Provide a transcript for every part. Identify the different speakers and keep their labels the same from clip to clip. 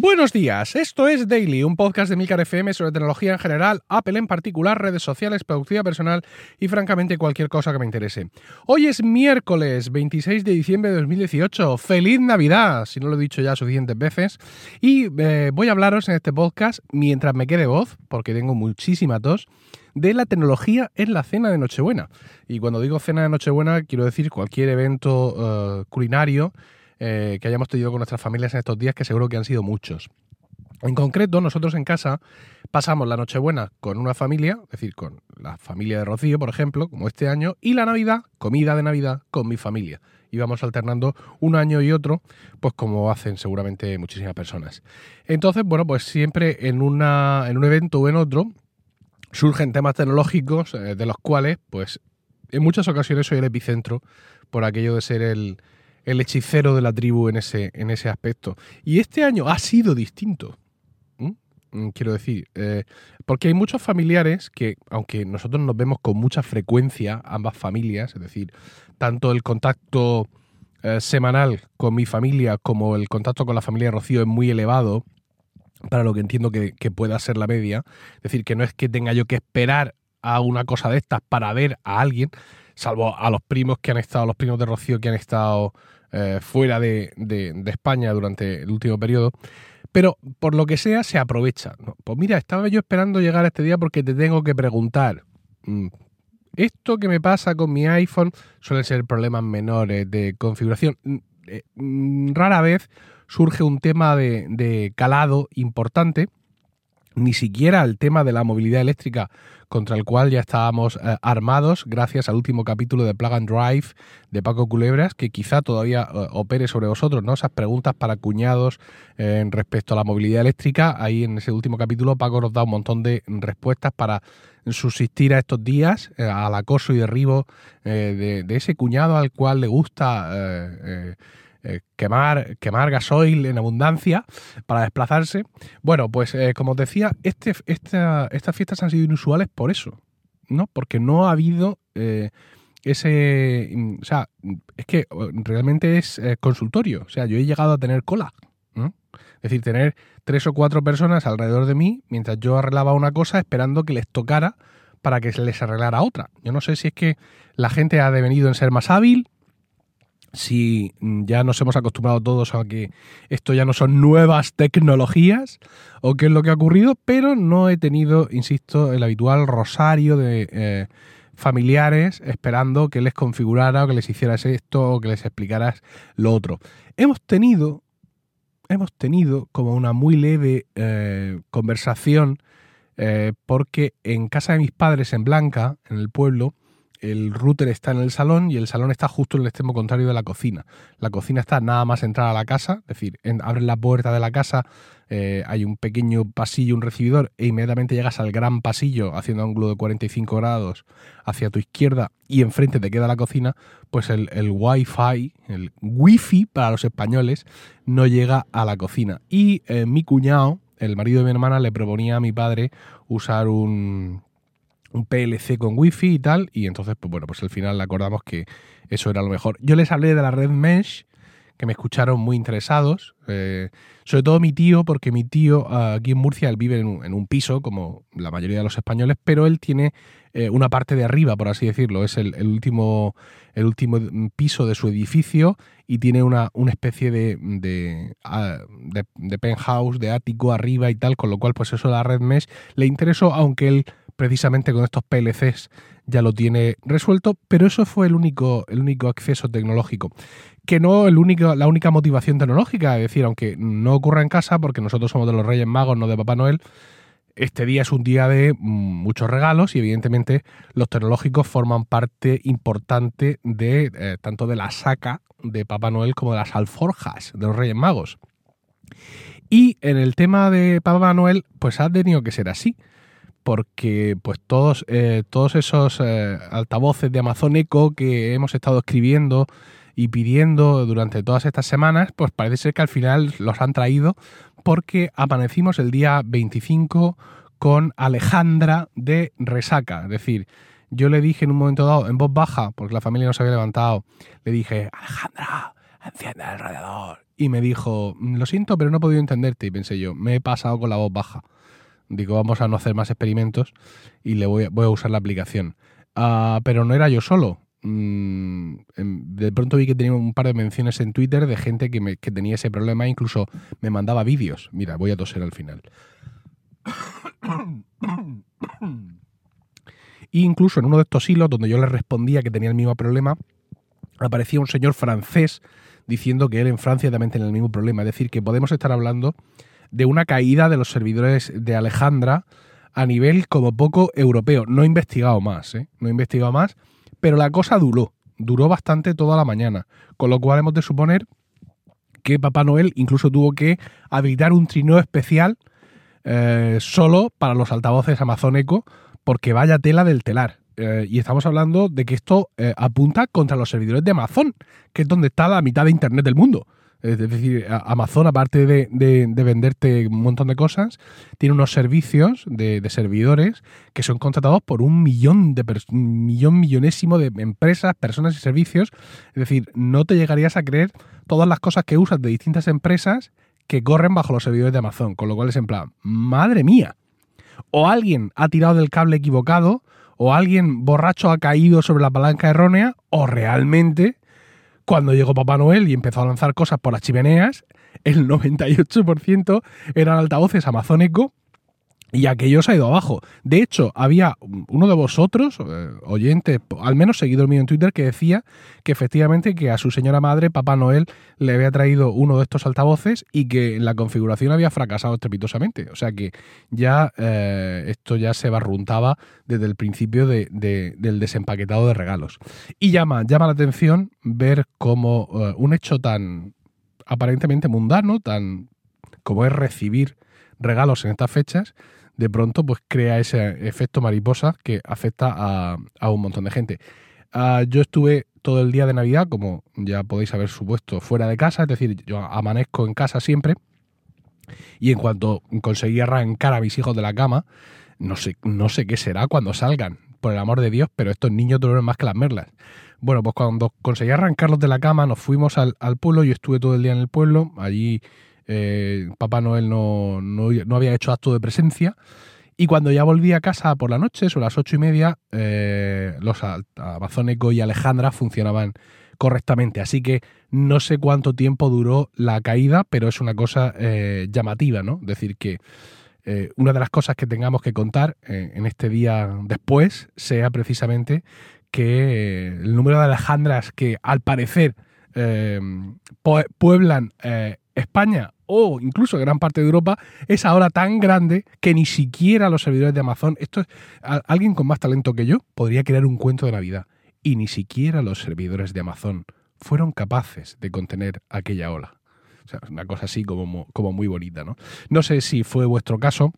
Speaker 1: Buenos días, esto es Daily, un podcast de Milcar FM sobre tecnología en general, Apple en particular, redes sociales, productividad personal y francamente cualquier cosa que me interese. Hoy es miércoles 26 de diciembre de 2018, feliz Navidad, si no lo he dicho ya suficientes veces, y eh, voy a hablaros en este podcast, mientras me quede voz, porque tengo muchísima tos, de la tecnología en la cena de Nochebuena. Y cuando digo cena de Nochebuena, quiero decir cualquier evento eh, culinario eh, que hayamos tenido con nuestras familias en estos días, que seguro que han sido muchos. En concreto, nosotros en casa pasamos la Nochebuena con una familia, es decir, con la familia de Rocío, por ejemplo, como este año, y la Navidad, comida de Navidad, con mi familia. Y vamos alternando un año y otro, pues como hacen seguramente muchísimas personas. Entonces, bueno, pues siempre en, una, en un evento o en otro surgen temas tecnológicos eh, de los cuales, pues en muchas ocasiones soy el epicentro por aquello de ser el, el hechicero de la tribu en ese, en ese aspecto. Y este año ha sido distinto. Mm, quiero decir, eh, porque hay muchos familiares que, aunque nosotros nos vemos con mucha frecuencia, ambas familias, es decir, tanto el contacto eh, semanal con mi familia como el contacto con la familia de Rocío es muy elevado, para lo que entiendo que, que pueda ser la media. Es decir, que no es que tenga yo que esperar a una cosa de estas para ver a alguien, salvo a los primos que han estado, los primos de Rocío que han estado eh, fuera de, España durante el último periodo. Pero por lo que sea, se aprovecha. Pues mira, estaba yo esperando llegar a este día porque te tengo que preguntar. Mm, esto que me pasa con mi iPhone suelen ser problemas menores de configuración. Mm, eh, mm, rara vez surge un tema de calado importante ni siquiera el tema de la movilidad eléctrica contra el cual ya estábamos eh, armados gracias al último capítulo de Plug and Drive de Paco Culebras, que quizá todavía eh, opere sobre vosotros, ¿no? Esas preguntas para cuñados eh, respecto a la movilidad eléctrica. Ahí en ese último capítulo Paco nos da un montón de respuestas para subsistir a estos días, al acoso y derribo de, de, ese cuñado al cual le gusta eh, quemar, quemar gasoil en abundancia para desplazarse. Bueno, pues eh, como os decía, este, estas fiestas han sido inusuales por eso, ¿no? Porque no ha habido eh, ese... O sea, es que realmente es consultorio. O sea, yo he llegado a tener cola. Es decir, tener tres o cuatro personas alrededor de mí mientras yo arreglaba una cosa esperando que les tocara para que se les arreglara otra. Yo no sé si es que la gente ha devenido en ser más hábil, si ya nos hemos acostumbrado todos a que esto ya no son nuevas tecnologías o qué es lo que ha ocurrido, pero no he tenido, insisto, el habitual rosario de eh, familiares esperando que les configurara o que les hicieras esto o que les explicaras lo otro. Hemos tenido, hemos tenido como una muy leve eh, conversación eh, porque en casa de mis padres en Blanca, en el pueblo, el router está en el salón y el salón está justo en el extremo contrario de la cocina. La cocina está nada más entrar a la casa, es decir, abres la puerta de la casa, eh, hay un pequeño pasillo, un recibidor, e inmediatamente llegas al gran pasillo haciendo ángulo de 45 grados hacia tu izquierda y enfrente te queda la cocina, pues el, Wi-Fi, el Wi-Fi para los españoles, no llega a la cocina. Y eh, mi cuñado, el marido de mi hermana, le proponía a mi padre usar un un PLC con wifi y tal, y entonces, pues bueno, pues al final acordamos que eso era lo mejor. Yo les hablé de la red Mesh, que me escucharon muy interesados, eh, sobre todo mi tío, porque mi tío aquí en Murcia, él vive en un, piso, como la mayoría de los españoles, pero él tiene eh, una parte de arriba, por así decirlo, es el, último, el último piso de su edificio y tiene una, una especie de, de, de, de penthouse, de ático arriba y tal, con lo cual pues eso la red Mesh le interesó, aunque él precisamente con estos PLCs ya lo tiene resuelto, pero eso fue el único, el único acceso tecnológico. Que no el único, la única motivación tecnológica, es decir, aunque no ocurra en casa, porque nosotros somos de los Reyes Magos, no de Papá Noel, este día es un día de mm, muchos regalos y evidentemente los tecnológicos forman parte importante de eh, tanto de la saca de Papá Noel como de las alforjas de los Reyes Magos. Y en el tema de Papá Noel, pues ha tenido que ser así porque pues todos, eh, todos esos eh, altavoces de Amazon Echo que hemos estado escribiendo y pidiendo durante todas estas semanas, pues parece ser que al final los han traído porque amanecimos el día 25 con Alejandra de resaca. Es decir, yo le dije en un momento dado, en voz baja, porque la familia no se había levantado, le dije, Alejandra, enciende el radiador. y me dijo, lo siento, pero no he podido entenderte. Y pensé yo, me he pasado con la voz baja. Digo, vamos a no hacer más experimentos y le voy, a usar la aplicación. Ah, pero no era yo solo. Mm, em, de pronto vi que tenía un par de menciones en Twitter de gente que, que tenía ese problema, incluso me mandaba vídeos. Mira, voy a toser al final. E incluso en uno de estos hilos, donde yo le respondía que tenía el mismo problema, aparecía un señor francés diciendo que él en Francia también tenía el mismo problema. Es decir, que podemos estar hablando de una caída de los servidores de Alejandra a nivel como poco europeo. No he investigado más, ¿eh? no he investigado más, pero la cosa duró, duró bastante toda la mañana, con lo cual hemos de suponer que Papá Noel incluso tuvo que habilitar un trineo especial eh, solo para los altavoces Amazon porque vaya tela del telar. Eh, y estamos hablando de que esto eh, apunta contra los servidores de Amazon, que es donde está la mitad de Internet del mundo. Es decir, Amazon, aparte de, venderte un montón de cosas, tiene unos servicios de, servidores que son contratados por un millón de millón millonésimo de empresas, personas y servicios. Es decir, no te llegarías a creer todas las cosas que usas de distintas empresas que corren bajo los servidores de Amazon. Con lo cual es en plan, madre mía. O alguien ha tirado del cable equivocado, o alguien borracho ha caído sobre la palanca errónea, o realmente, cuando llegó Papá Noel y empezó a lanzar cosas por las chimeneas, el 98% eran altavoces amazónicos y aquello se ha ido abajo. De hecho, había uno de vosotros, eh, oyentes, al menos seguidor mío en Twitter, que decía que efectivamente que a su señora madre, Papá Noel, le había traído uno de estos altavoces y que la configuración había fracasado estrepitosamente. O sea que ya eh, esto ya se barruntaba desde el principio del desempaquetado de regalos. Y llama, llama la atención ver cómo eh, un hecho tan aparentemente mundano, tan como es recibir regalos en estas fechas, de pronto pues crea ese efecto mariposa que afecta a, un montón de gente. Ah, yo estuve todo el día de Navidad, como ya podéis haber supuesto, fuera de casa, es decir, yo amanezco en casa siempre y en cuanto conseguí arrancar a mis hijos de la cama, no sé, no sé qué será cuando salgan, por el amor de Dios, pero estos niños duermen más que las merlas. Bueno, pues cuando conseguí arrancarlos de la cama, nos fuimos al, al pueblo, yo estuve todo el día en el pueblo, allí eh, Papá Noel no, no, había hecho acto de presencia. Y cuando ya volví a casa por la noche, son las ocho y media, eh, los Amazónico y Alejandra funcionaban correctamente. Así que no sé cuánto tiempo duró la caída, pero es una cosa eh, llamativa, ¿no? Decir que una de las cosas que tengamos que contar en este día después sea precisamente que el número de Alejandras que al parecer pueblan España o incluso gran parte de Europa es ahora tan grande que ni siquiera los servidores de Amazon, esto es alguien con más talento que yo podría crear un cuento de Navidad y ni siquiera los servidores de Amazon fueron capaces de contener aquella ola. O sea, una cosa así como, como muy bonita, ¿no? No sé si fue vuestro caso,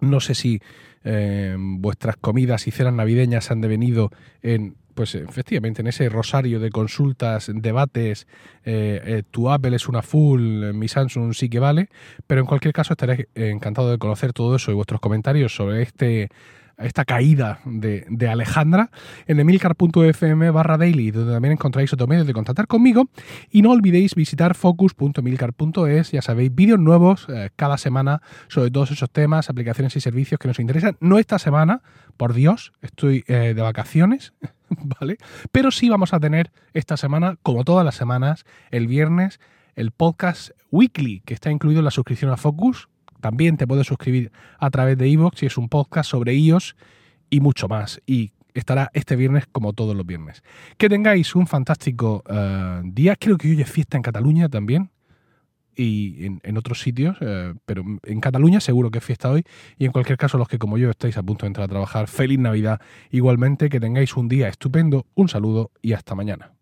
Speaker 1: no sé si eh, vuestras comidas y cenas navideñas han devenido en pues efectivamente en ese rosario de consultas, debates, eh, eh, tu Apple es una full, mi Samsung sí que vale, pero en cualquier caso estaré encantado de conocer todo eso y vuestros comentarios sobre este esta caída de, Alejandra en emilcar.fm barra daily, donde también encontráis otros medios de contactar conmigo. Y no olvidéis visitar focus.emilcar.es, ya sabéis, vídeos nuevos eh, cada semana sobre todos esos temas, aplicaciones y servicios que nos interesan. No esta semana, por Dios, estoy eh, de vacaciones, ¿vale? Pero sí vamos a tener esta semana, como todas las semanas, el viernes, el podcast weekly, que está incluido en la suscripción a Focus, también te puedes suscribir a través de iVoox y es un podcast sobre iOS y mucho más. Y estará este viernes como todos los viernes. Que tengáis un fantástico eh, día. Creo que hoy es fiesta en Cataluña también y en, otros sitios, eh, pero en Cataluña seguro que es fiesta hoy y en cualquier caso los que como yo estáis a punto de entrar a trabajar, feliz Navidad. Igualmente que tengáis un día estupendo, un saludo y hasta mañana.